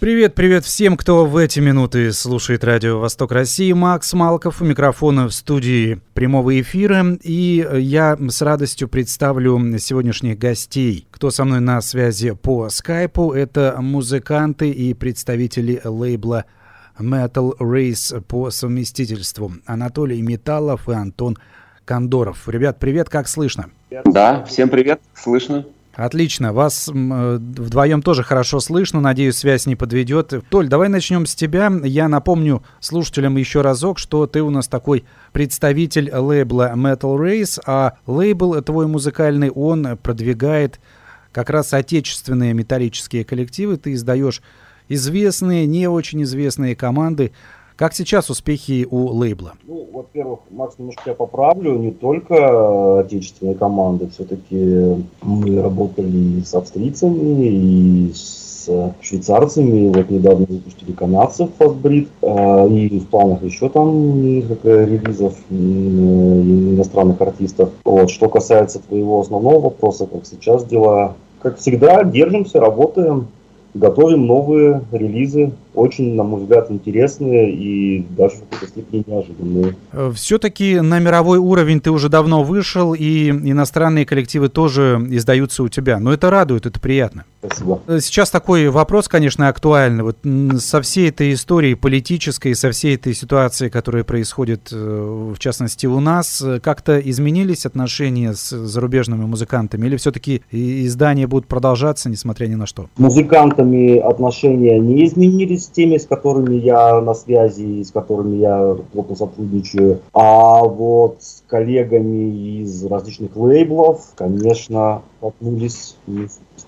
Привет, привет всем, кто в эти минуты слушает радио «Восток России». Макс Малков у микрофона в студии прямого эфира. И я с радостью представлю сегодняшних гостей. Кто со мной на связи по скайпу, это музыканты и представители лейбла Metal Race по совместительству. Анатолий Металлов и Антон Кондоров. Ребят, привет, как слышно? Да, всем привет, слышно. Отлично. Вас э, вдвоем тоже хорошо слышно. Надеюсь, связь не подведет. Толь, давай начнем с тебя. Я напомню слушателям еще разок, что ты у нас такой представитель лейбла Metal Race, а лейбл твой музыкальный, он продвигает как раз отечественные металлические коллективы. Ты издаешь известные, не очень известные команды. Как сейчас успехи у лейбла? Ну, во-первых, Макс, немножко я поправлю, не только отечественные команды, все-таки мы работали с австрийцами, и с швейцарцами, вот недавно выпустили канадцев Фастбрид, а, и в планах еще там несколько релизов иностранных артистов. Вот. Что касается твоего основного вопроса, как сейчас дела, как всегда, держимся, работаем, готовим новые релизы, очень, на мой взгляд, интересные и даже в какой-то степени неожиданные. Э, Все-таки на мировой уровень ты уже давно вышел, и иностранные коллективы тоже издаются у тебя. Но это радует, это приятно. Спасибо. Э, сейчас такой вопрос, конечно, актуальный. Вот со всей этой историей политической, со всей этой ситуацией, которая происходит, э, в частности, у нас, как-то изменились отношения с зарубежными музыкантами? Или все-таки издания будут продолжаться, несмотря ни на что? Музыкантами отношения не изменились с теми, с которыми я на связи и с которыми я плотно сотрудничаю. А вот с коллегами из различных лейблов, конечно, столкнулись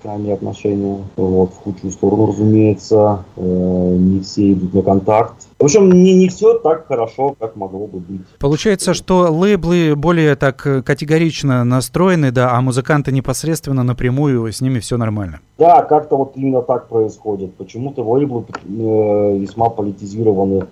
с нами отношения. Вот, в худшую сторону, разумеется. Э, не все идут на контакт. В общем, не, не все так хорошо, как могло бы быть. Получается, что лейблы более так категорично настроены, да, а музыканты непосредственно напрямую, с ними все нормально. Да, как-то вот именно так происходит. Почему-то лейблы э, весьма политизированы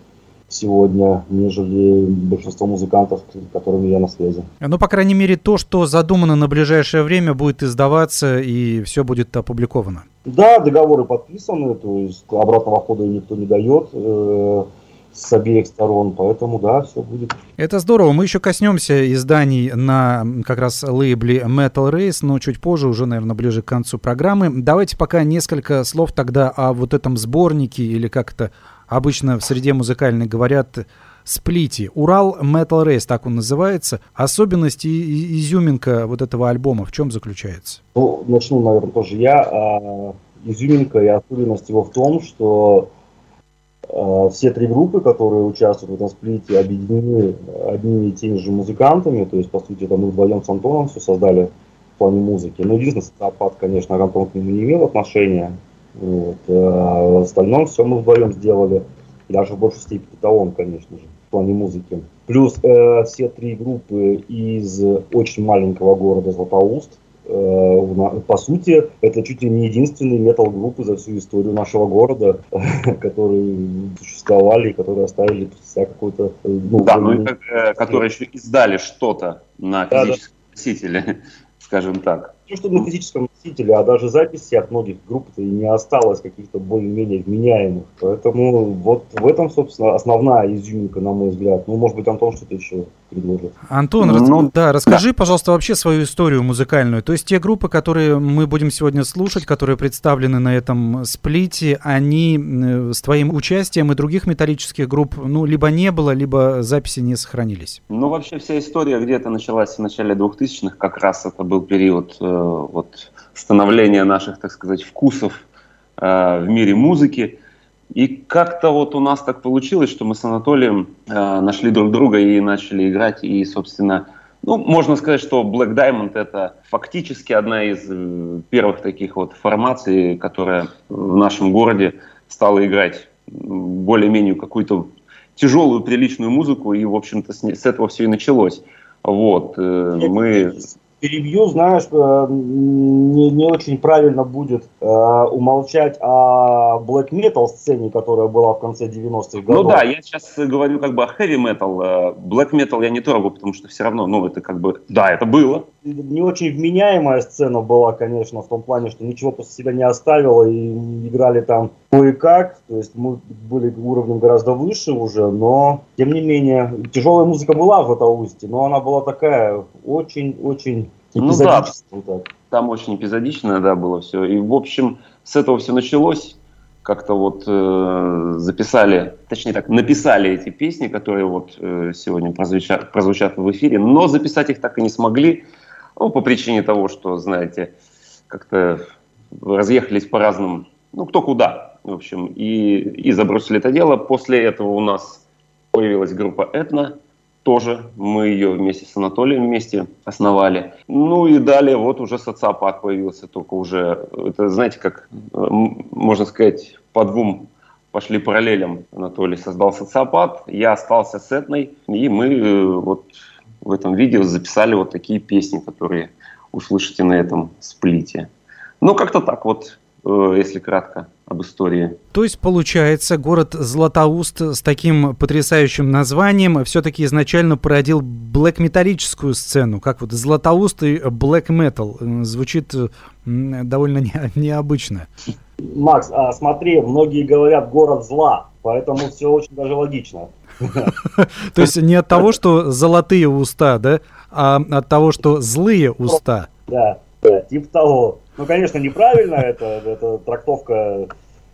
сегодня, нежели большинство музыкантов, с которыми я на связи. Ну, по крайней мере, то, что задумано на ближайшее время, будет издаваться и все будет опубликовано. Да, договоры подписаны, то есть обратного хода никто не дает э, с обеих сторон, поэтому да, все будет. Это здорово. Мы еще коснемся изданий на как раз лейбле Metal Race, но чуть позже, уже, наверное, ближе к концу программы. Давайте пока несколько слов тогда о вот этом сборнике, или как это обычно в среде музыкальной говорят, сплите. Урал Metal Race, так он называется. Особенность и изюминка вот этого альбома в чем заключается? Ну, начну, наверное, тоже я. А, изюминка и особенность его в том, что а, все три группы, которые участвуют в этом сплите, объединены одними и теми же музыкантами. То есть, по сути, это мы вдвоем с Антоном все создали в плане музыки. Но единственный социопат, конечно, Антон к нему не имел отношения. Вот. А в остальном все мы вдвоем сделали. Даже в большей степени это он, конечно же, в плане музыки. Плюс э, все три группы из очень маленького города Златоуст. Э, по сути, это чуть ли не единственные метал-группы за всю историю нашего города, которые существовали и которые оставили себя какой-то... Ну, да, ну и э, которые еще издали что-то на физическом да, да. носителе, скажем так не что на физическом носителе, а даже записи от многих групп-то и не осталось каких-то более-менее вменяемых. Поэтому вот в этом, собственно, основная изюминка, на мой взгляд. Ну, может быть, Антон что-то еще предложит. Антон, ну, рас... да, расскажи, да. пожалуйста, вообще свою историю музыкальную. То есть те группы, которые мы будем сегодня слушать, которые представлены на этом сплите, они э, с твоим участием и других металлических групп, ну, либо не было, либо записи не сохранились? Ну, вообще вся история где-то началась в начале 2000-х, как раз это был период э, вот, становления наших, так сказать, вкусов э, в мире музыки. И как-то вот у нас так получилось, что мы с Анатолием э, нашли друг друга и начали играть. И, собственно, Ну, можно сказать, что Black Diamond это фактически одна из э, первых таких вот формаций, которая в нашем городе стала играть более-менее какую-то тяжелую, приличную музыку, и, в общем-то, с, с этого все и началось. Вот, э, мы перебью, знаешь, э, не, не очень правильно будет э, умолчать о black metal сцене, которая была в конце 90-х годов. Ну да, я сейчас говорю как бы о heavy metal. Э, black metal я не трогаю, потому что все равно, ну это как бы, да, это было. Не очень вменяемая сцена была, конечно, в том плане, что ничего после себя не оставила и играли там кое-как, то есть мы были уровнем гораздо выше уже, но тем не менее тяжелая музыка была в Златоусте, но она была такая очень-очень ну да, там очень эпизодично, да, было все. И, в общем, с этого все началось. Как-то вот э, записали, точнее так, написали эти песни, которые вот э, сегодня прозвучат, прозвучат в эфире, но записать их так и не смогли, ну, по причине того, что, знаете, как-то разъехались по разным, ну, кто куда, в общем, и, и забросили это дело. После этого у нас появилась группа «Этно», тоже мы ее вместе с Анатолием вместе основали. Ну и далее вот уже социопат появился, только уже, это знаете, как можно сказать, по двум пошли параллелям. Анатолий создал социопат, я остался с Этной, и мы э, вот в этом видео записали вот такие песни, которые услышите на этом сплите. Ну, как-то так вот Э, если кратко об истории. То есть, получается, город Златоуст с таким потрясающим названием все-таки изначально породил блэк-металлическую сцену, как вот Златоуст и блэк метал. Звучит довольно не, необычно. Макс, а смотри, многие говорят город зла, поэтому все очень даже логично. То есть не от того, что золотые уста, да, а от того, что злые уста. Да, да типа того. Ну, конечно, неправильно, это, это трактовка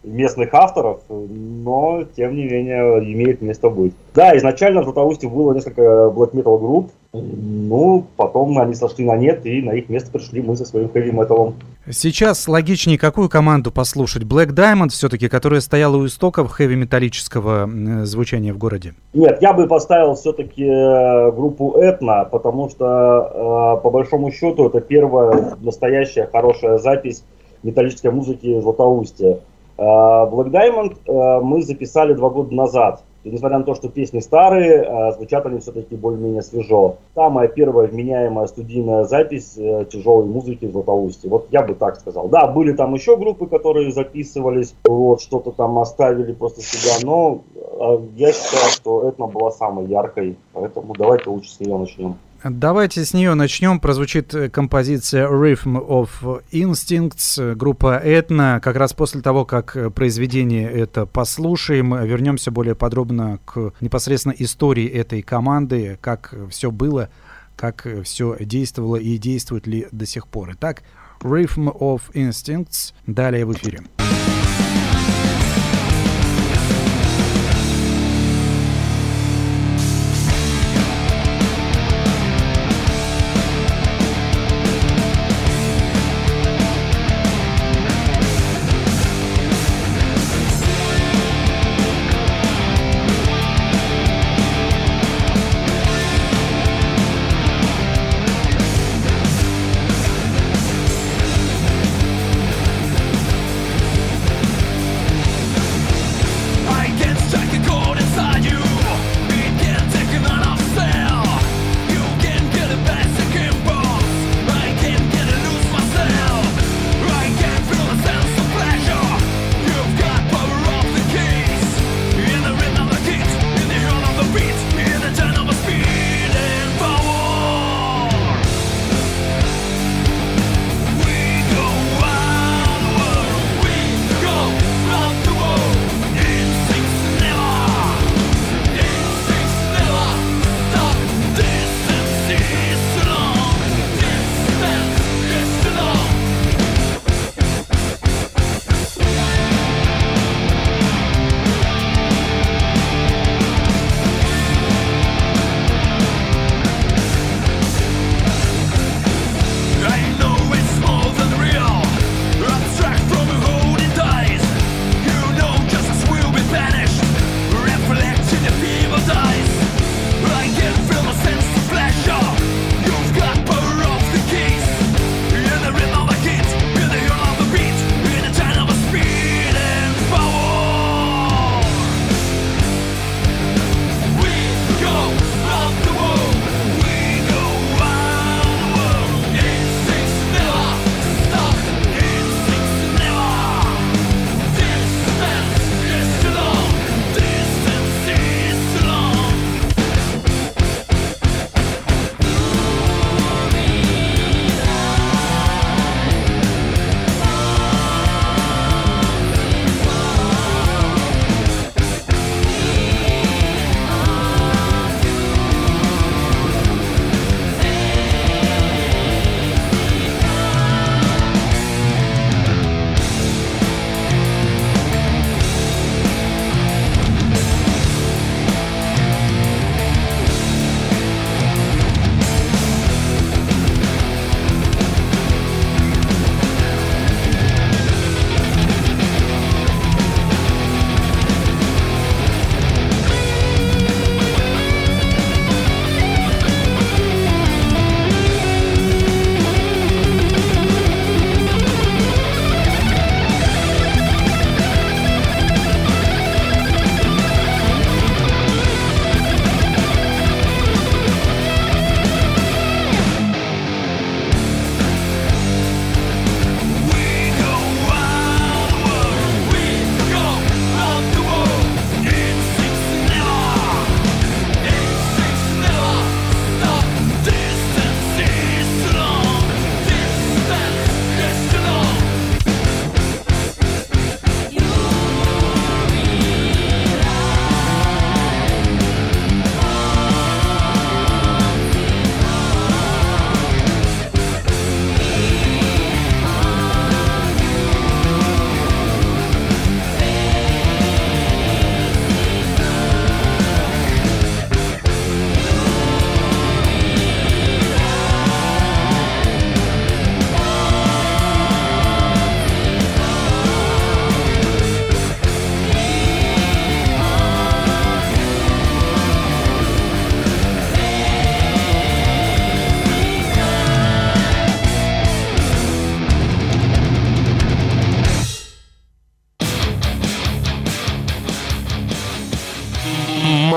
местных авторов, но, тем не менее, имеет место быть. Да, изначально в Златоусте было несколько black metal групп, ну, потом они сошли на нет, и на их место пришли мы со своим хэви металом. Сейчас логичнее какую команду послушать? Black Diamond все-таки, которая стояла у истоков хэви-металлического звучания в городе? Нет, я бы поставил все-таки э, группу Этна, потому что, э, по большому счету, это первая настоящая хорошая запись металлической музыки в Златоусте. Э, Black Diamond мы записали два года назад. И несмотря на то, что песни старые, а, звучат они все-таки более-менее свежо. Самая первая вменяемая студийная запись э, тяжелой музыки в Златоусте. Вот я бы так сказал. Да, были там еще группы, которые записывались, вот, что-то там оставили после себя, но а, я считаю, что это была самой яркой, поэтому давайте лучше с нее начнем. Давайте с нее начнем. Прозвучит э, композиция Rhythm of Instincts, группа Этна. Как раз после того, как э, произведение это послушаем, вернемся более подробно к непосредственно истории этой команды, как все было, как все действовало и действует ли до сих пор. Итак, Rhythm of Instincts. Далее в эфире.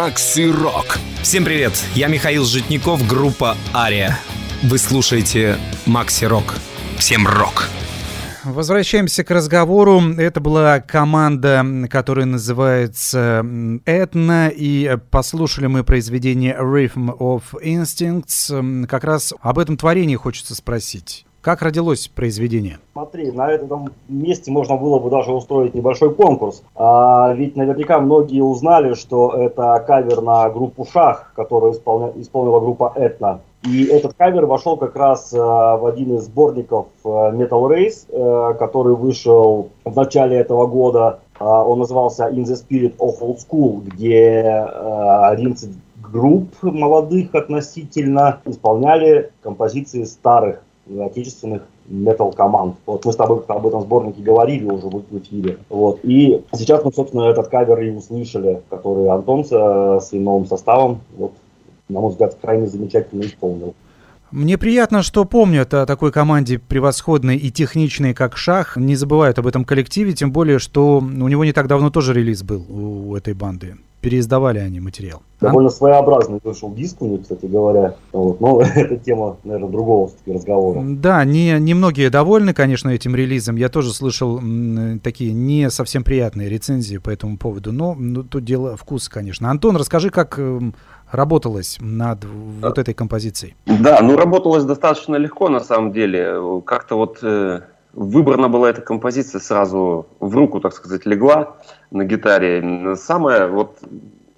Макси Рок. Всем привет, я Михаил Житников, группа Ария. Вы слушаете Макси Рок. Всем рок! Возвращаемся к разговору. Это была команда, которая называется «Этна», и послушали мы произведение «Rhythm of Instincts». Как раз об этом творении хочется спросить. Как родилось произведение? Смотри, на этом месте можно было бы даже устроить небольшой конкурс. А, ведь наверняка многие узнали, что это кавер на группу «Шах», которую исполня... исполнила группа «Этна». И этот кавер вошел как раз э, в один из сборников э, Metal Race, э, который вышел в начале этого года. Э, он назывался In the Spirit of Old School, где э, 11 групп молодых относительно исполняли композиции старых отечественных метал команд. Вот мы с тобой об этом сборнике говорили уже в эфире. Вот. И сейчас мы, собственно, этот кавер и услышали, который Антон со своим новым составом, вот, на мой взгляд, крайне замечательно исполнил. Мне приятно, что помнят о такой команде превосходной и техничной, как Шах. Не забывают об этом коллективе, тем более, что у него не так давно тоже релиз был у этой банды переиздавали они материал. Довольно а? своеобразный вышел диск у них, кстати говоря. Вот. Но это тема, наверное, другого разговора. Да, не, не многие довольны, конечно, этим релизом. Я тоже слышал м, такие не совсем приятные рецензии по этому поводу. Но ну, тут дело вкуса, конечно. Антон, расскажи, как э, работалось над вот этой композицией? Да, ну работалось достаточно легко на самом деле. Как-то вот... Э выбрана была эта композиция сразу в руку, так сказать, легла на гитаре. Самое вот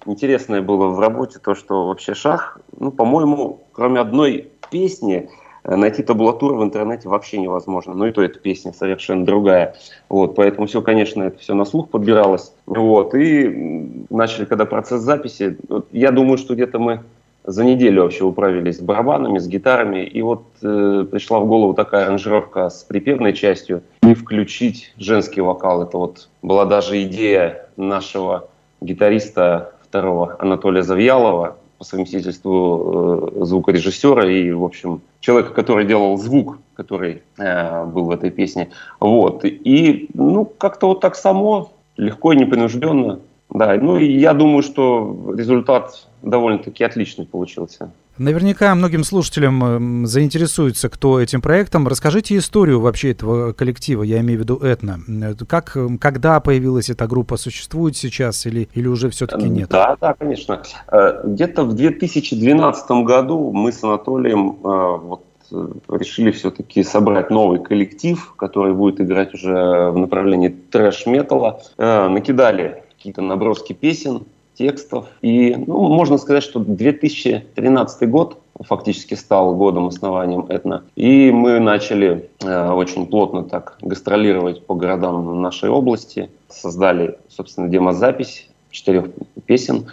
интересное было в работе то, что вообще шах, ну, по-моему, кроме одной песни, э, найти табулатуру в интернете вообще невозможно. Ну и то эта песня совершенно другая. Вот, поэтому все, конечно, это все на слух подбиралось. Вот, и начали, когда процесс записи, вот, я думаю, что где-то мы за неделю вообще управились с барабанами, с гитарами, и вот э, пришла в голову такая аранжировка с припевной частью и включить женский вокал. Это вот была даже идея нашего гитариста второго Анатолия Завьялова, по совместительству э, звукорежиссера и, в общем, человека, который делал звук, который э, был в этой песне. Вот. И, ну, как-то вот так само, легко и непринужденно да, ну и я думаю, что результат довольно-таки отличный получился. Наверняка многим слушателям эм, заинтересуется, кто этим проектом. Расскажите историю вообще этого коллектива, я имею в виду Этно. Как, эм, когда появилась эта группа, существует сейчас или, или уже все-таки нет? Да, да, конечно. Э, где-то в 2012 году мы с Анатолием э, вот, э, решили все-таки собрать новый коллектив, который будет играть уже в направлении трэш-металла. Накидали какие-то наброски песен, текстов. И ну, можно сказать, что 2013 год фактически стал годом основанием Этно. И мы начали э, очень плотно так гастролировать по городам нашей области. Создали, собственно, демозапись четырех песен.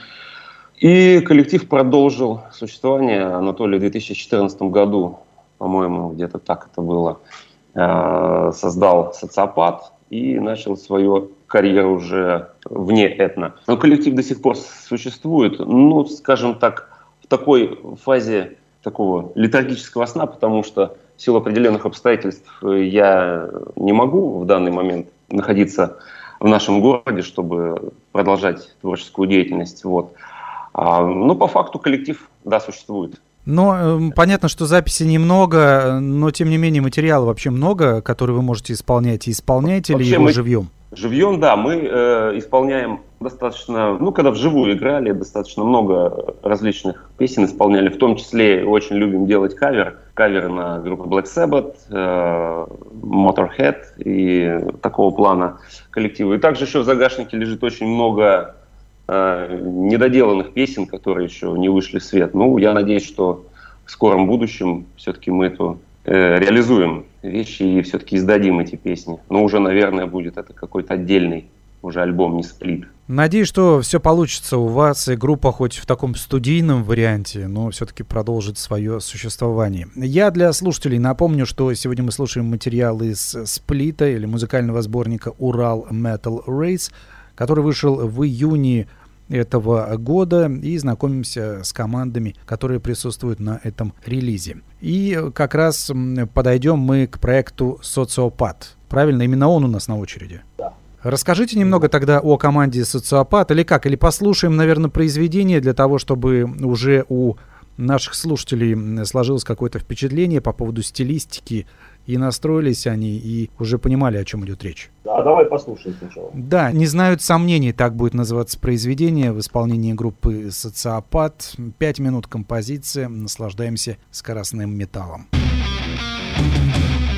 И коллектив продолжил существование. Анатолий в 2014 году, по-моему, где-то так это было, э, создал «Социопат» и начал свое карьеру уже вне этно. Но коллектив до сих пор существует, ну, скажем так, в такой фазе такого летаргического сна, потому что в силу определенных обстоятельств я не могу в данный момент находиться в нашем городе, чтобы продолжать творческую деятельность. Вот. А, но по факту коллектив, да, существует. Но э, понятно, что записи немного, но тем не менее материала вообще много, который вы можете исполнять. И исполняете вообще ли его мы... живьем? Живьем, да, мы э, исполняем достаточно, ну, когда вживую играли, достаточно много различных песен исполняли, в том числе очень любим делать кавер, каверы на группу Black Sabbath, э, Motorhead и такого плана коллективы. И также еще в загашнике лежит очень много недоделанных песен, которые еще не вышли в свет. Ну, я надеюсь, что в скором будущем все-таки мы эту Э, реализуем вещи и все-таки издадим эти песни. Но уже, наверное, будет это какой-то отдельный уже альбом, не сплит. Надеюсь, что все получится у вас, и группа хоть в таком студийном варианте, но все-таки продолжит свое существование. Я для слушателей напомню, что сегодня мы слушаем материал из сплита или музыкального сборника «Урал Metal Race», который вышел в июне этого года и знакомимся с командами, которые присутствуют на этом релизе. И как раз подойдем мы к проекту «Социопат». Правильно, именно он у нас на очереди. Да. Расскажите немного тогда о команде «Социопат» или как? Или послушаем, наверное, произведение для того, чтобы уже у наших слушателей сложилось какое-то впечатление по поводу стилистики, и настроились они, и уже понимали, о чем идет речь. Да, давай послушаем сначала. Да, не знают сомнений, так будет называться произведение в исполнении группы «Социопат». Пять минут композиции, наслаждаемся скоростным металлом. превращая в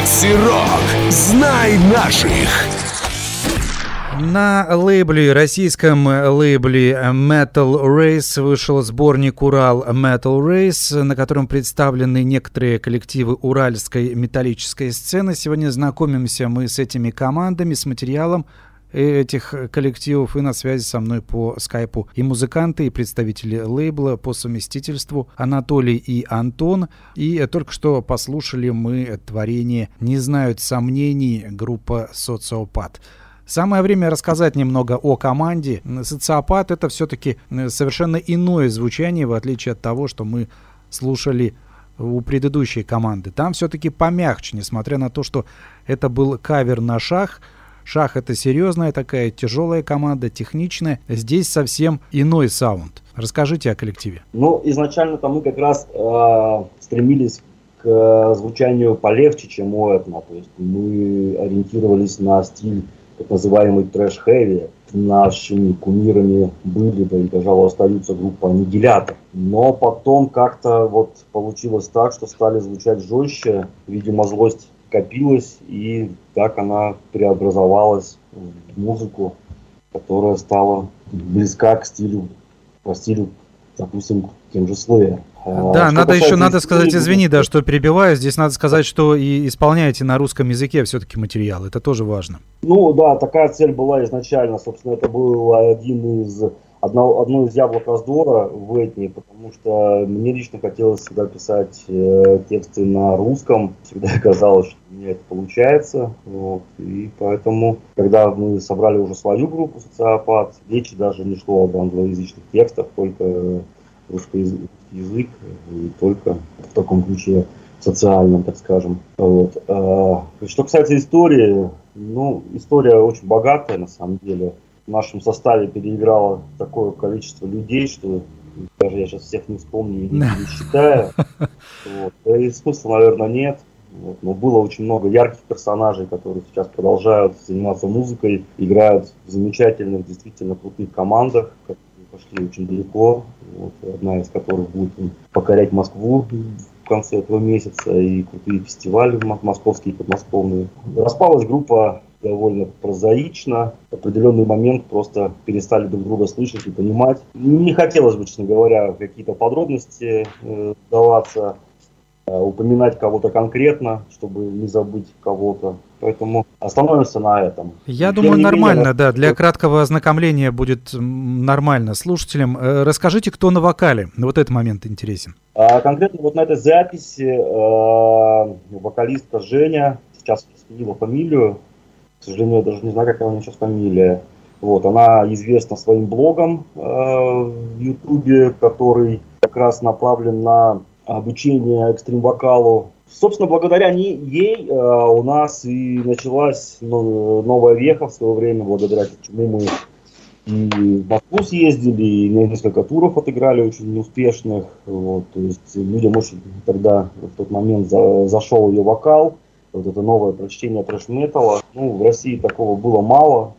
Макси Рок. Знай наших. На лейбле, российском лейбле Metal Race вышел сборник «Урал Metal Race», на котором представлены некоторые коллективы уральской металлической сцены. Сегодня знакомимся мы с этими командами, с материалом этих коллективов и на связи со мной по скайпу и музыканты, и представители лейбла по совместительству Анатолий и Антон. И только что послушали мы творение «Не знают сомнений» группа «Социопат». Самое время рассказать немного о команде. Социопат это все-таки э, совершенно иное звучание, в отличие от того, что мы слушали у предыдущей команды. Там все-таки помягче, несмотря на то, что это был кавер на шах. Шах это серьезная такая тяжелая команда, техничная. Здесь совсем иной саунд. Расскажите о коллективе. Ну, изначально-то мы как раз э, стремились к э, звучанию полегче, чем у Этна. То есть мы ориентировались на стиль так называемый трэш-хэви. Нашими кумирами были, да и, пожалуй, остаются группа Аннигилятор. Но потом как-то вот получилось так, что стали звучать жестче. Видимо, злость копилась, и так она преобразовалась в музыку, которая стала близка к стилю, по стилю, допустим, тем же Slayer. Да, что надо еще, надо сказать, извини, да, что перебиваю, здесь надо сказать, что и исполняете на русском языке все-таки материал, это тоже важно. Ну да, такая цель была изначально, собственно, это был один из, одно, одно из яблок раздора в этни, потому что мне лично хотелось всегда писать э, тексты на русском, всегда казалось, что у меня это получается, вот, и поэтому, когда мы собрали уже свою группу «Социопат», речи даже не шло об англоязычных текстах, только русскоязычных язык и только в таком ключе социальном, так скажем. Вот. А, что касается истории, ну, история очень богатая на самом деле. В нашем составе переиграло такое количество людей, что даже я сейчас всех не вспомню и не, не считаю. Вот. И смысла, наверное, нет. Вот. Но было очень много ярких персонажей, которые сейчас продолжают заниматься музыкой, играют в замечательных, действительно крутых командах, пошли очень далеко, вот, одна из которых будет покорять Москву в конце этого месяца и крутые фестивали московские и подмосковные. Распалась группа довольно прозаично. В определенный момент просто перестали друг друга слышать и понимать. Не хотелось бы, честно говоря, какие-то подробности э, даваться. Э, упоминать кого-то конкретно, чтобы не забыть кого-то. Поэтому остановимся на этом. Я Тем думаю, нормально, менее, да. Для краткого ознакомления будет нормально слушателям. Э, расскажите, кто на вокале? Вот этот момент интересен. А, конкретно вот на этой записи э, вокалистка Женя, сейчас сменила фамилию, к сожалению, я даже не знаю, какая у нее сейчас фамилия. Вот, она известна своим блогом э, в Ютубе, который как раз направлен на обучение экстрим-вокалу. Собственно, благодаря ней, ей э, у нас и началась ну, новая веха в свое время, благодаря чему мы и в Москву съездили, и несколько туров отыграли очень неуспешных. Вот, то есть людям очень тогда в тот момент за, зашел ее вокал, вот это новое прочтение трэш-металла. Ну, в России такого было мало,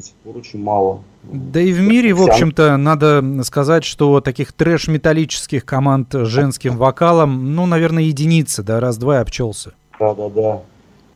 сих пор очень мало. Да и в мире, в общем-то, надо сказать, что таких трэш-металлических команд женским вокалом, ну, наверное, единицы, да, раз-два и обчелся. Да-да-да.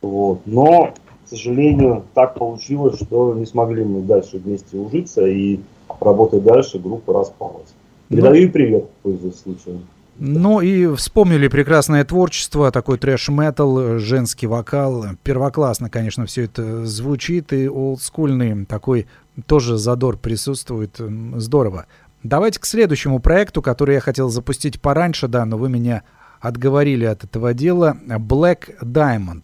Вот. Но, к сожалению, так получилось, что не смогли мы дальше вместе ужиться и работать дальше, группа распалась. Передаю ну, привет, пользуясь случаем. Ну и вспомнили прекрасное творчество, такой трэш-метал, женский вокал. Первоклассно, конечно, все это звучит, и олдскульный такой тоже задор присутствует. Здорово. Давайте к следующему проекту, который я хотел запустить пораньше, да, но вы меня отговорили от этого дела. Black Diamond.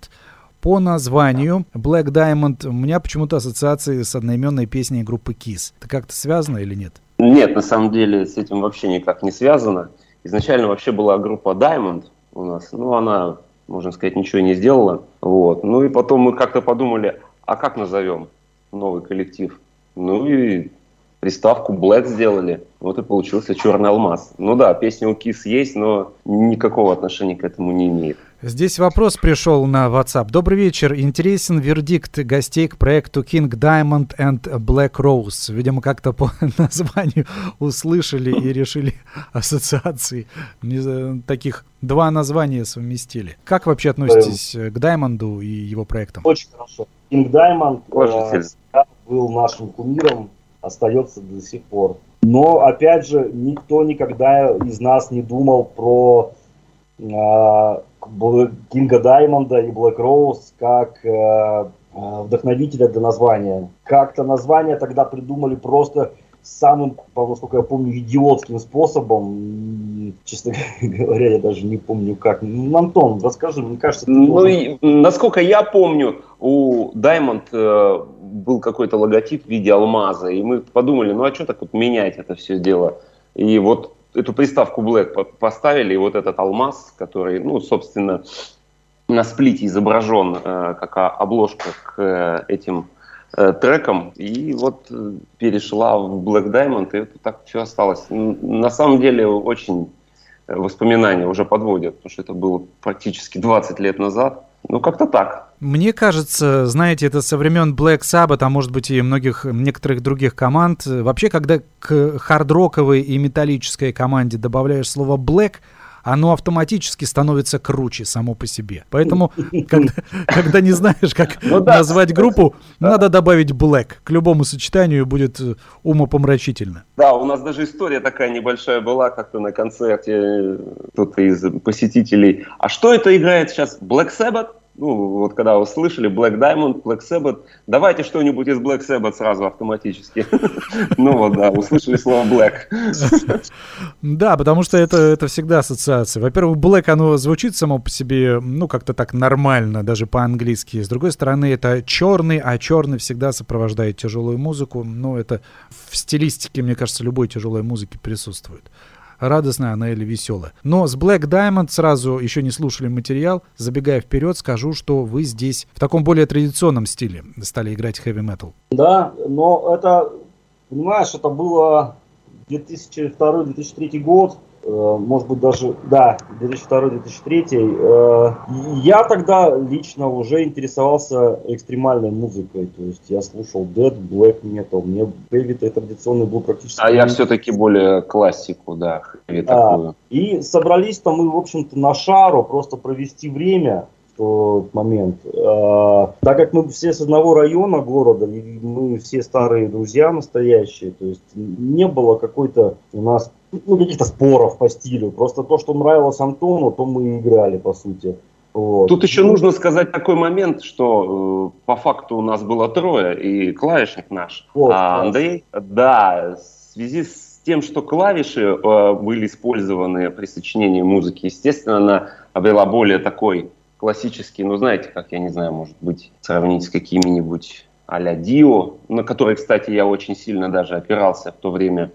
По названию Black Diamond у меня почему-то ассоциации с одноименной песней группы Kiss. Это как-то связано или нет? Нет, на самом деле с этим вообще никак не связано. Изначально вообще была группа Diamond у нас, ну она, можно сказать, ничего не сделала. Вот. Ну и потом мы как-то подумали, а как назовем новый коллектив? Ну и приставку Black сделали. Вот и получился черный алмаз. Ну да, песня у Kiss есть, но никакого отношения к этому не имеет. Здесь вопрос пришел на WhatsApp. Добрый вечер. Интересен вердикт гостей к проекту King Diamond and Black Rose. Видимо, как-то по названию услышали и решили ассоциации. Таких два названия совместили. Как вообще относитесь к Даймонду и его проектам? Очень хорошо. King Diamond э, был нашим кумиром, остается до сих пор. Но, опять же, никто никогда из нас не думал про э, Кинга Даймонда и Блэк Роуз как э, э, вдохновителя для названия. Как-то название тогда придумали просто самым, насколько я помню, идиотским способом. И, честно говоря, я даже не помню как. Антон, расскажи, мне кажется... Ну, должен... насколько я помню, у Diamond э, был какой-то логотип в виде алмаза, и мы подумали, ну а что так вот менять это все дело? И вот эту приставку Black поставили, и вот этот алмаз, который, ну, собственно, на сплите изображен э, как обложка к э, этим э, трекам, и вот э, перешла в Black Diamond, и это так все осталось. На самом деле очень э, воспоминания уже подводят, потому что это было практически 20 лет назад. Ну, как-то так. Мне кажется, знаете, это со времен Black Sabbath, а может быть и многих, некоторых других команд. Вообще, когда к хард-роковой и металлической команде добавляешь слово Black, оно автоматически становится круче само по себе. Поэтому, когда, когда не знаешь, как ну, да. назвать группу, да. надо добавить Black. К любому сочетанию будет э, умопомрачительно. Да, у нас даже история такая небольшая была как-то на концерте. Э, кто-то из посетителей. А что это играет сейчас? Black Sabbath? Ну, вот когда услышали Black Diamond, Black Sabbath, давайте что-нибудь из Black Sabbath сразу автоматически. Ну вот, да, услышали слово Black. Да, потому что это, это всегда ассоциация. Во-первых, Black, оно звучит само по себе, ну, как-то так нормально, даже по-английски. С другой стороны, это черный, а черный всегда сопровождает тяжелую музыку. Ну, это в стилистике, мне кажется, любой тяжелой музыки присутствует радостная она или веселая. Но с Black Diamond сразу еще не слушали материал. Забегая вперед, скажу, что вы здесь в таком более традиционном стиле стали играть heavy metal. Да, но это, понимаешь, это было 2002-2003 год. Э, может быть даже, да, 2002-2003, э, я тогда лично уже интересовался экстремальной музыкой, то есть я слушал Dead, Black Metal, мне хэви традиционный был практически... А я все-таки более классику, да, хэви такую. И собрались-то мы, в общем-то, на шару просто провести время, тот момент. А, так как мы все с одного района города, и мы все старые друзья настоящие, то есть не было какой-то у нас ну, каких-то споров по стилю. Просто то, что нравилось Антону, то мы и играли, по сути. Вот. Тут еще нужно сказать такой момент, что э, по факту у нас было трое, и клавишник наш. Вот, а Андрей, да, в связи с тем, что клавиши э, были использованы при сочинении музыки, естественно, она обрела более такой классический, ну, знаете, как, я не знаю, может быть, сравнить с какими-нибудь а-ля Дио, на который, кстати, я очень сильно даже опирался в то время,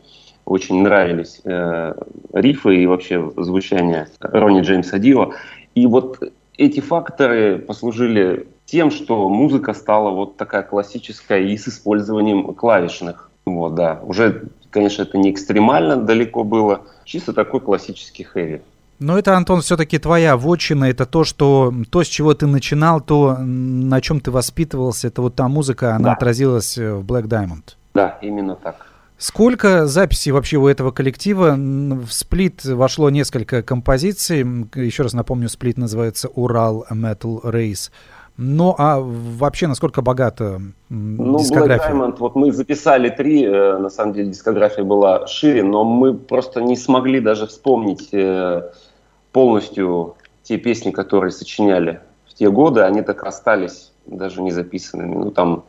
очень нравились э, рифы и вообще звучание Ронни Джеймса Дио. И вот эти факторы послужили тем, что музыка стала вот такая классическая и с использованием клавишных. Вот, да. Уже, конечно, это не экстремально далеко было, чисто такой классический хэви. Но это, Антон, все-таки твоя вотчина, это то, что то, с чего ты начинал, то, на чем ты воспитывался, это вот та музыка, она да. отразилась в Black Diamond. Да, именно так. Сколько записей вообще у этого коллектива? В сплит вошло несколько композиций. Еще раз напомню, сплит называется «Урал Metal Race». Ну, а вообще, насколько богата ну, дискография? Black Diamond, вот мы записали три, э, на самом деле дискография была шире, но мы просто не смогли даже вспомнить э, полностью те песни, которые сочиняли в те годы, они так остались даже не записанными. Ну, там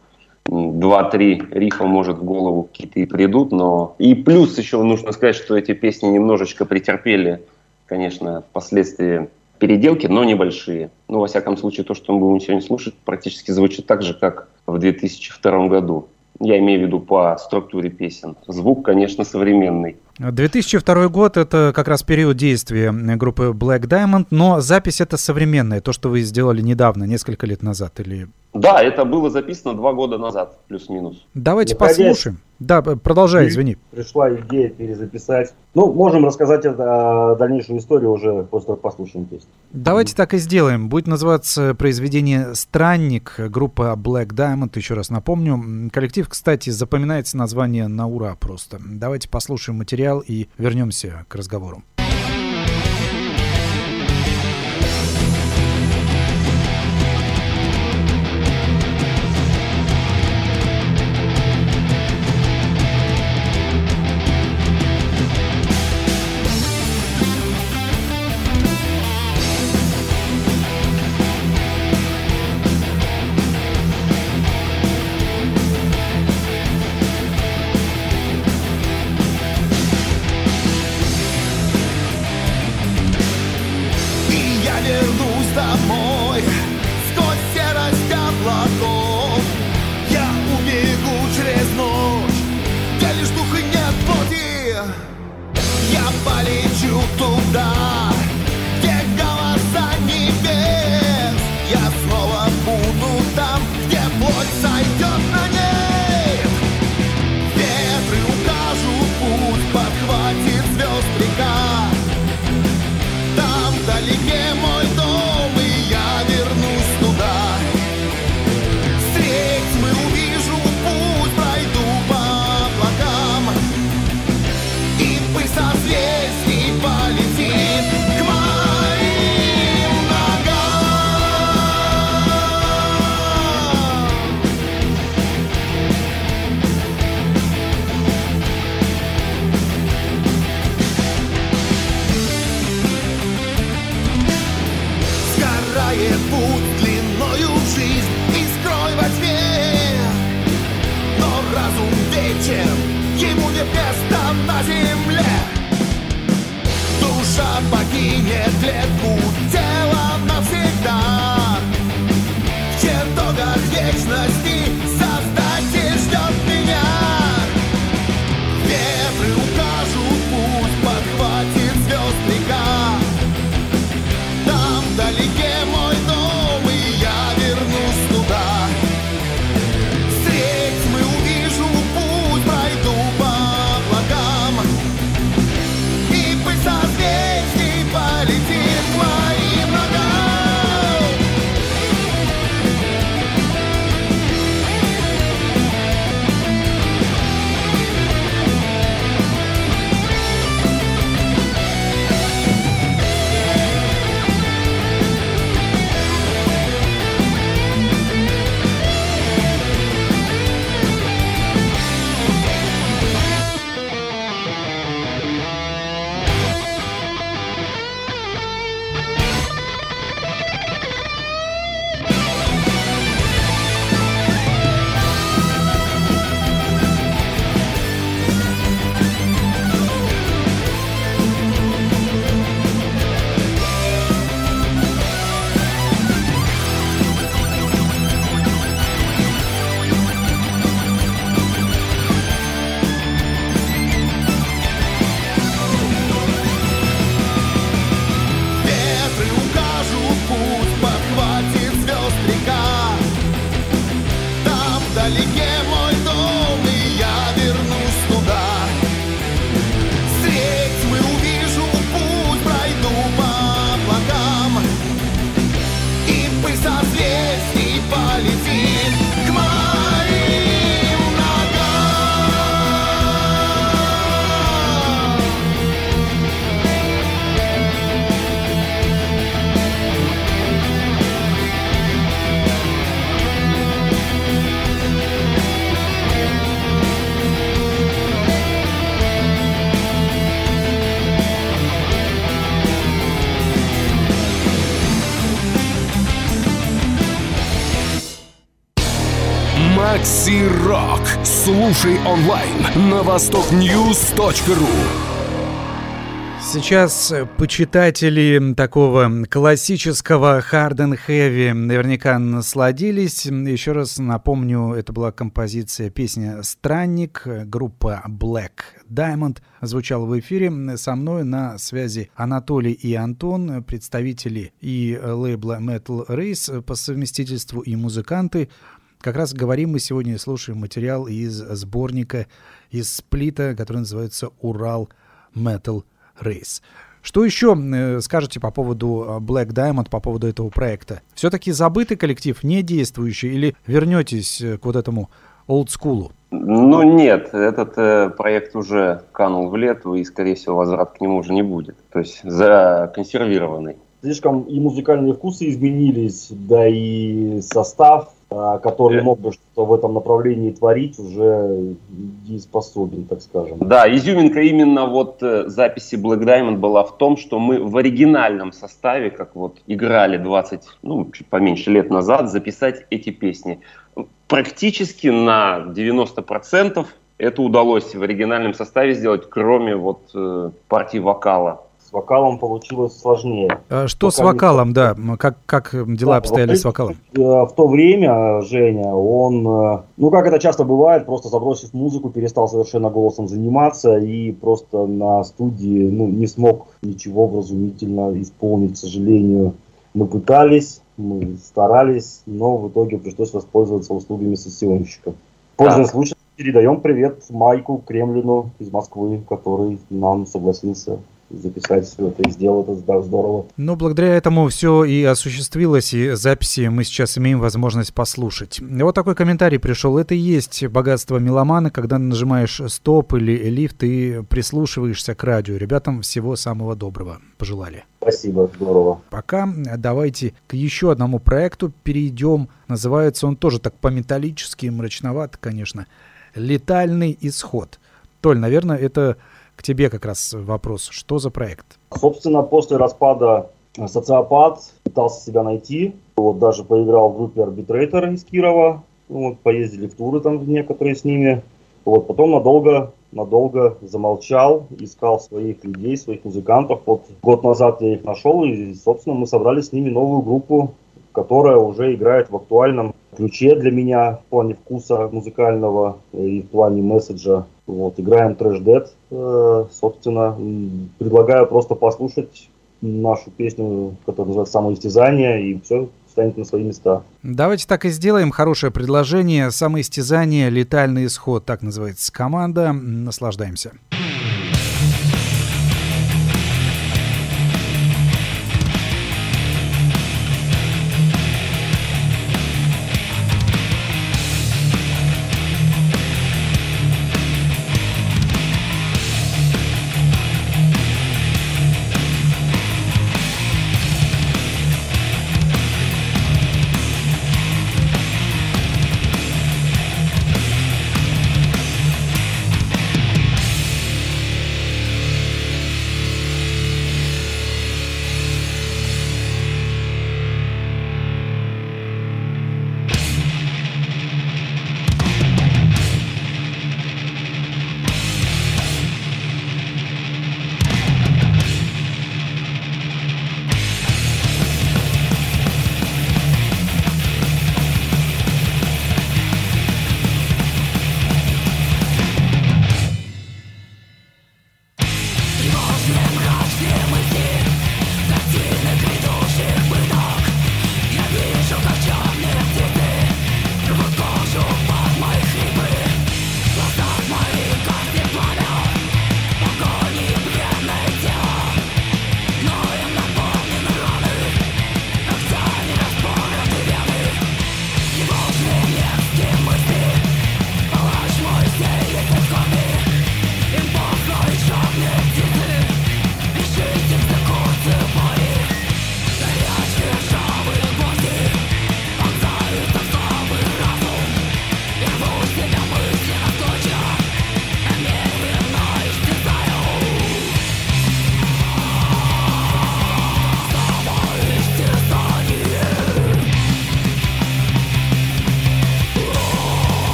два-три рифа, может, в голову какие-то и придут, но... И плюс еще нужно сказать, что эти песни немножечко претерпели, конечно, впоследствии переделки, но небольшие. Ну, во всяком случае, то, что мы будем сегодня слушать, практически звучит так же, как в 2002 году. Я имею в виду по структуре песен. Звук, конечно, современный. 2002 год — это как раз период действия группы Black Diamond, но запись это современная, то, что вы сделали недавно, несколько лет назад, или да, это было записано два года назад, плюс-минус. Давайте Находясь... послушаем. Да, продолжай, извини. Пришла идея перезаписать. Ну, можем рассказать это, дальнейшую историю уже после того, как послушаем песню. Давайте так и сделаем. Будет называться произведение «Странник» группа Black Diamond, еще раз напомню. Коллектив, кстати, запоминается название на ура просто. Давайте послушаем материал и вернемся к разговору. Luz da morte. Такси Рок. Слушай онлайн на востокньюз.ру. Сейчас э, почитатели такого классического hard and heavy наверняка насладились. Еще раз напомню, это была композиция песня «Странник», группа Black Diamond звучала в эфире. Со мной на связи Анатолий и Антон, представители и лейбла Metal Race по совместительству и музыканты. Как раз говорим мы сегодня, слушаем материал из сборника, из сплита, который называется «Урал Metal Race». Что еще э, скажете по поводу э, Black Diamond, по поводу этого проекта? Все-таки забытый коллектив, не действующий, или вернетесь э, к вот этому олдскулу? Ну нет, этот э, проект уже канул в лету, и, скорее всего, возврат к нему уже не будет. То есть законсервированный. Слишком и музыкальные вкусы изменились, да и состав а, который мог бы что в этом направлении творить, уже не способен, так скажем. Да, изюминка именно вот э, записи Black Diamond была в том, что мы в оригинальном составе, как вот играли 20, ну, чуть поменьше лет назад, записать эти песни. Практически на 90% это удалось в оригинальном составе сделать, кроме вот э, партии вокала. С вокалом получилось сложнее. А что Вокалист... с вокалом, да? Как, как дела да, обстояли с вокалом? Э, в то время Женя, он, э, ну как это часто бывает, просто забросив музыку, перестал совершенно голосом заниматься и просто на студии ну, не смог ничего вразумительно исполнить, к сожалению. Мы пытались, мы старались, но в итоге пришлось воспользоваться услугами сессионщика. Пользуясь случаем, передаем привет Майку Кремлину из Москвы, который нам согласился записать все это и сделать это да, здорово. Ну, благодаря этому все и осуществилось, и записи мы сейчас имеем возможность послушать. Вот такой комментарий пришел. Это и есть богатство меломана, когда нажимаешь стоп или лифт и прислушиваешься к радио. Ребятам всего самого доброго пожелали. Спасибо, здорово. Пока давайте к еще одному проекту перейдем. Называется он тоже так по-металлически, мрачновато, конечно. «Летальный исход». Толь, наверное, это к тебе как раз вопрос. Что за проект? Собственно, после распада социопат пытался себя найти. Вот даже поиграл в группе Арбитрейтер из Кирова. Вот, поездили в туры там некоторые с ними. Вот, потом надолго, надолго замолчал, искал своих людей, своих музыкантов. Вот год назад я их нашел, и, собственно, мы собрали с ними новую группу, которая уже играет в актуальном ключе для меня в плане вкуса музыкального и в плане месседжа. Вот, играем Trash Dead, э, собственно. Предлагаю просто послушать нашу песню, которая называется «Самоистязание», и все станет на свои места. Давайте так и сделаем. Хорошее предложение. Самоистязание, летальный исход, так называется команда. Наслаждаемся.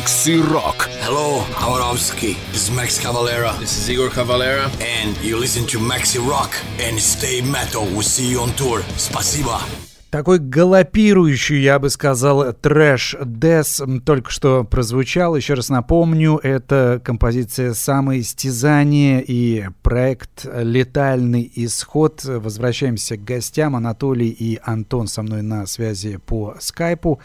Макси Рок. Hello, Avarovsky. This is Max Cavalera. This is Igor Cavalera. And you listen to Maxi Rock and stay metal. We'll see you on tour. Спасибо. Такой галопирующий, я бы сказал, трэш Дес только что прозвучал. Еще раз напомню, это композиция «Самое истязание» и проект «Летальный исход». Возвращаемся к гостям. Анатолий и Антон со мной на связи по скайпу.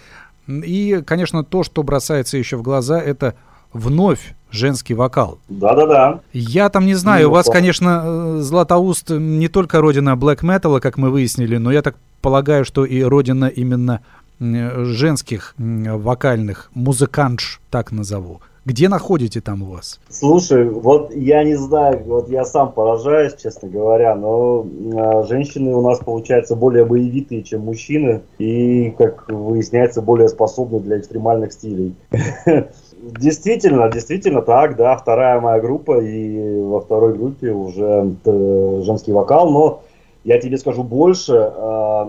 И, конечно, то, что бросается еще в глаза, это вновь женский вокал. Да-да-да. Я там не знаю, Ну, у вас, конечно, э, Златоуст не только родина блэк металла, как мы выяснили, но я так полагаю, что и родина именно женских вокальных музыкантш, так назову. Где находите там у вас? Слушай, вот я не знаю, вот я сам поражаюсь, честно говоря, но а, женщины у нас, получается, более боевитые, чем мужчины, и, как выясняется, более способны для экстремальных стилей. Действительно, действительно так, да, вторая моя группа, и во второй группе уже э, женский вокал, но я тебе скажу больше, э,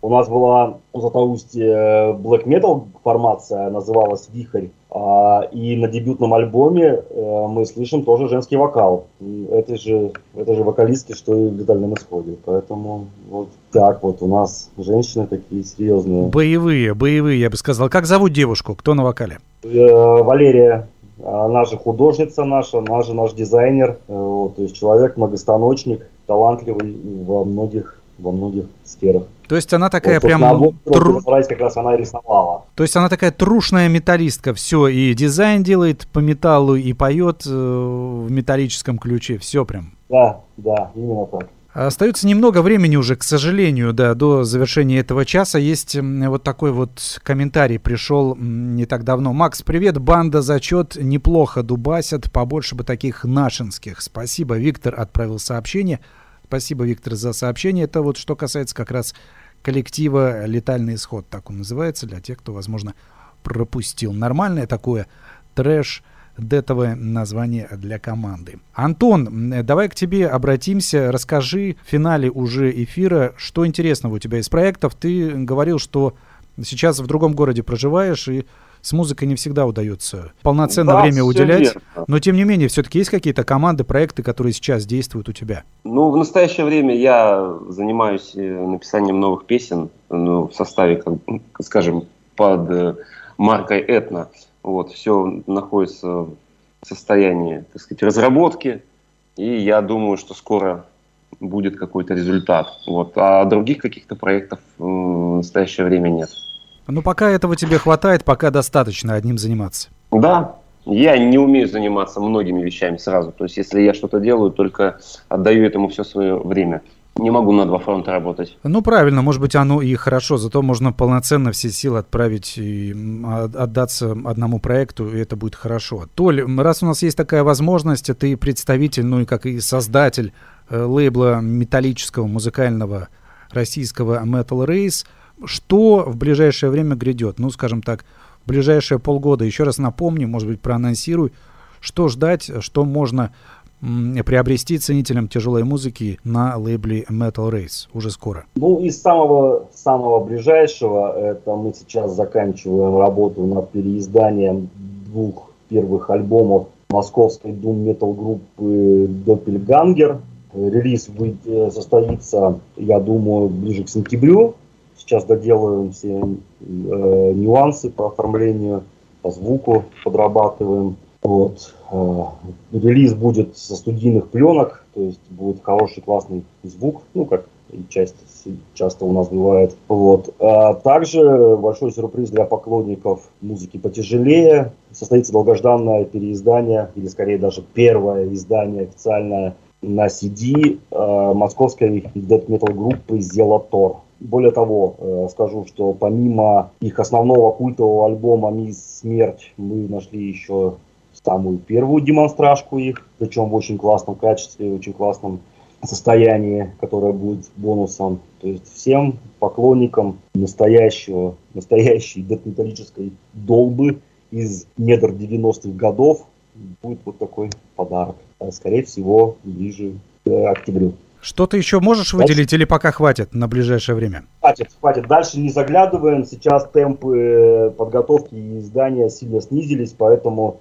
у нас была в Златоусте э, black metal формация, называлась «Вихрь», а, и на дебютном альбоме э, мы слышим тоже женский вокал. Это же, это же вокалистки, что и в «Летальном исходе». Поэтому вот так вот у нас женщины такие серьезные. Боевые, боевые, я бы сказал. Как зовут девушку? Кто на вокале? Э, Валерия, она же художница наша, она же наш дизайнер, э, вот, то есть человек многостаночник, талантливый во многих, во многих сферах. То есть она такая Вот, прям... тру- как раз она рисовала. То есть она такая трушная металлистка. Все, и дизайн делает по металлу, и поет э, в металлическом ключе. Все прям. Да, да, именно так. Остается немного времени уже, к сожалению, да, до завершения этого часа. Есть вот такой вот комментарий, пришел не так давно. Макс, привет, банда «Зачет» неплохо дубасят, побольше бы таких нашинских. Спасибо, Виктор отправил сообщение. Спасибо, Виктор, за сообщение. Это вот что касается как раз коллектива «Летальный исход», так он называется, для тех, кто, возможно, пропустил. Нормальное такое трэш, детовое название для команды. Антон, м, давай к тебе обратимся. Расскажи в финале уже эфира, что интересного у тебя из проектов. Ты говорил, что сейчас в другом городе проживаешь, и с музыкой не всегда удается полноценно Да, время уделять. верно. Но тем не менее, все-таки есть какие-то команды, проекты, которые сейчас действуют у тебя? Ну, в настоящее время я занимаюсь э, написанием новых песен ну, в составе, как, скажем, под э, маркой Этно. Вот, все находится в состоянии, так сказать, разработки, и я думаю, что скоро будет какой-то результат. Вот. А других каких-то проектов э, в настоящее время нет. Ну, пока этого тебе хватает, пока достаточно одним заниматься. Да, я не умею заниматься многими вещами сразу. То есть, если я что-то делаю, только отдаю этому все свое время. Не могу на два фронта работать. Ну, правильно, может быть, оно и хорошо, зато можно полноценно все силы отправить и а- отдаться одному проекту, и это будет хорошо. Толь, раз у нас есть такая возможность, ты представитель, ну и как и создатель э, лейбла металлического музыкального российского Metal Race, что в ближайшее время грядет? Ну, скажем так, в ближайшие полгода. Еще раз напомню, может быть, проанонсируй, что ждать, что можно приобрести ценителям тяжелой музыки на лейбле Metal Race уже скоро. Ну, из самого, самого ближайшего, это мы сейчас заканчиваем работу над переизданием двух первых альбомов московской дум метал группы Doppelganger. Релиз будет, э, состоится, я думаю, ближе к сентябрю. Сейчас доделываем все э, нюансы по оформлению, по звуку подрабатываем. Вот. э, релиз будет со студийных пленок, то есть будет хороший классный звук, ну как и часто, часто у нас бывает. Вот. А также большой сюрприз для поклонников музыки потяжелее. Состоится долгожданное переиздание, или скорее даже первое издание официальное на CD э, московской metal группы Зелотор. Более того, э, скажу, что помимо их основного культового альбома «Мисс Смерть» мы нашли еще самую первую демонстражку их, причем в очень классном качестве, очень классном состоянии, которое будет бонусом. То есть всем поклонникам настоящего, настоящей дет-металлической долбы из недр 90-х годов будет вот такой подарок. А, Скорее всего, ближе к октябрю. Что-то еще можешь выделить или пока хватит на ближайшее время? Хватит, хватит. Дальше не заглядываем. Сейчас темпы подготовки и издания сильно снизились, поэтому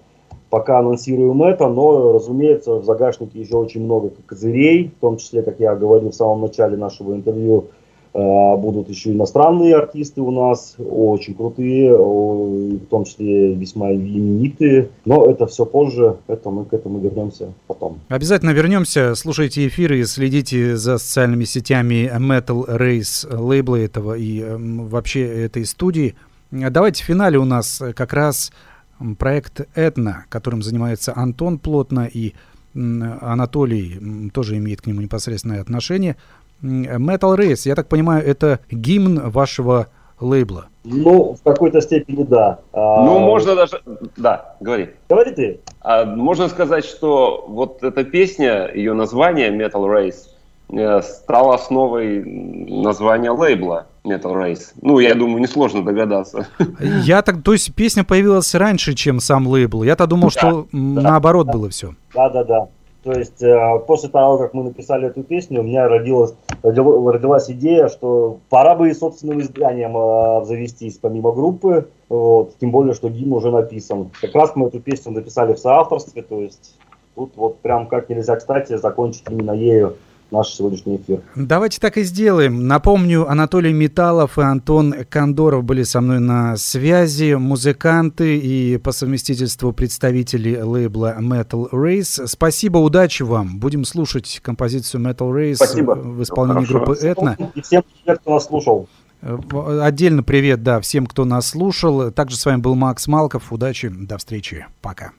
пока анонсируем это, но, разумеется, в загашнике еще очень много козырей, в том числе, как я говорил в самом начале нашего интервью, э, будут еще иностранные артисты у нас, очень крутые, в том числе весьма именитые, но это все позже, это мы к этому вернемся потом. Обязательно вернемся, слушайте эфиры, следите за социальными сетями Metal Race лейбла этого и вообще этой студии. Давайте в финале у нас как раз проект «Этно», которым занимается Антон плотно, и Анатолий тоже имеет к нему непосредственное отношение. Metal Race, я так понимаю, это гимн вашего лейбла. Ну, в какой-то степени да. А, ну, можно даже... Да, говори. Говори ты. А, можно сказать, что вот эта песня, ее название Metal Race, э, стала основой названия лейбла. Metal Race. Ну, я думаю, несложно догадаться. Я так, то есть песня появилась раньше, чем сам лейбл. Я-то думал, да, что да, наоборот да. было все. Да, да, да. То есть э, после того, как мы написали эту песню, у меня родилась, родилась идея, что пора бы и собственным изданием э, завестись помимо группы. Вот, тем более, что гимн уже написан. Как раз мы эту песню написали в соавторстве, то есть тут вот прям как нельзя кстати закончить именно ею наш сегодняшний эфир. Давайте так и сделаем. Напомню, Анатолий Металлов и Антон Кондоров были со мной на связи, музыканты и по совместительству представители лейбла Metal Race. Спасибо, удачи вам. Будем слушать композицию Metal Race Спасибо. в исполнении Хорошо. группы Этно. И всем привет, кто нас слушал. Отдельно привет, да, всем, кто нас слушал. Также с вами был Макс Малков. Удачи, до встречи, пока.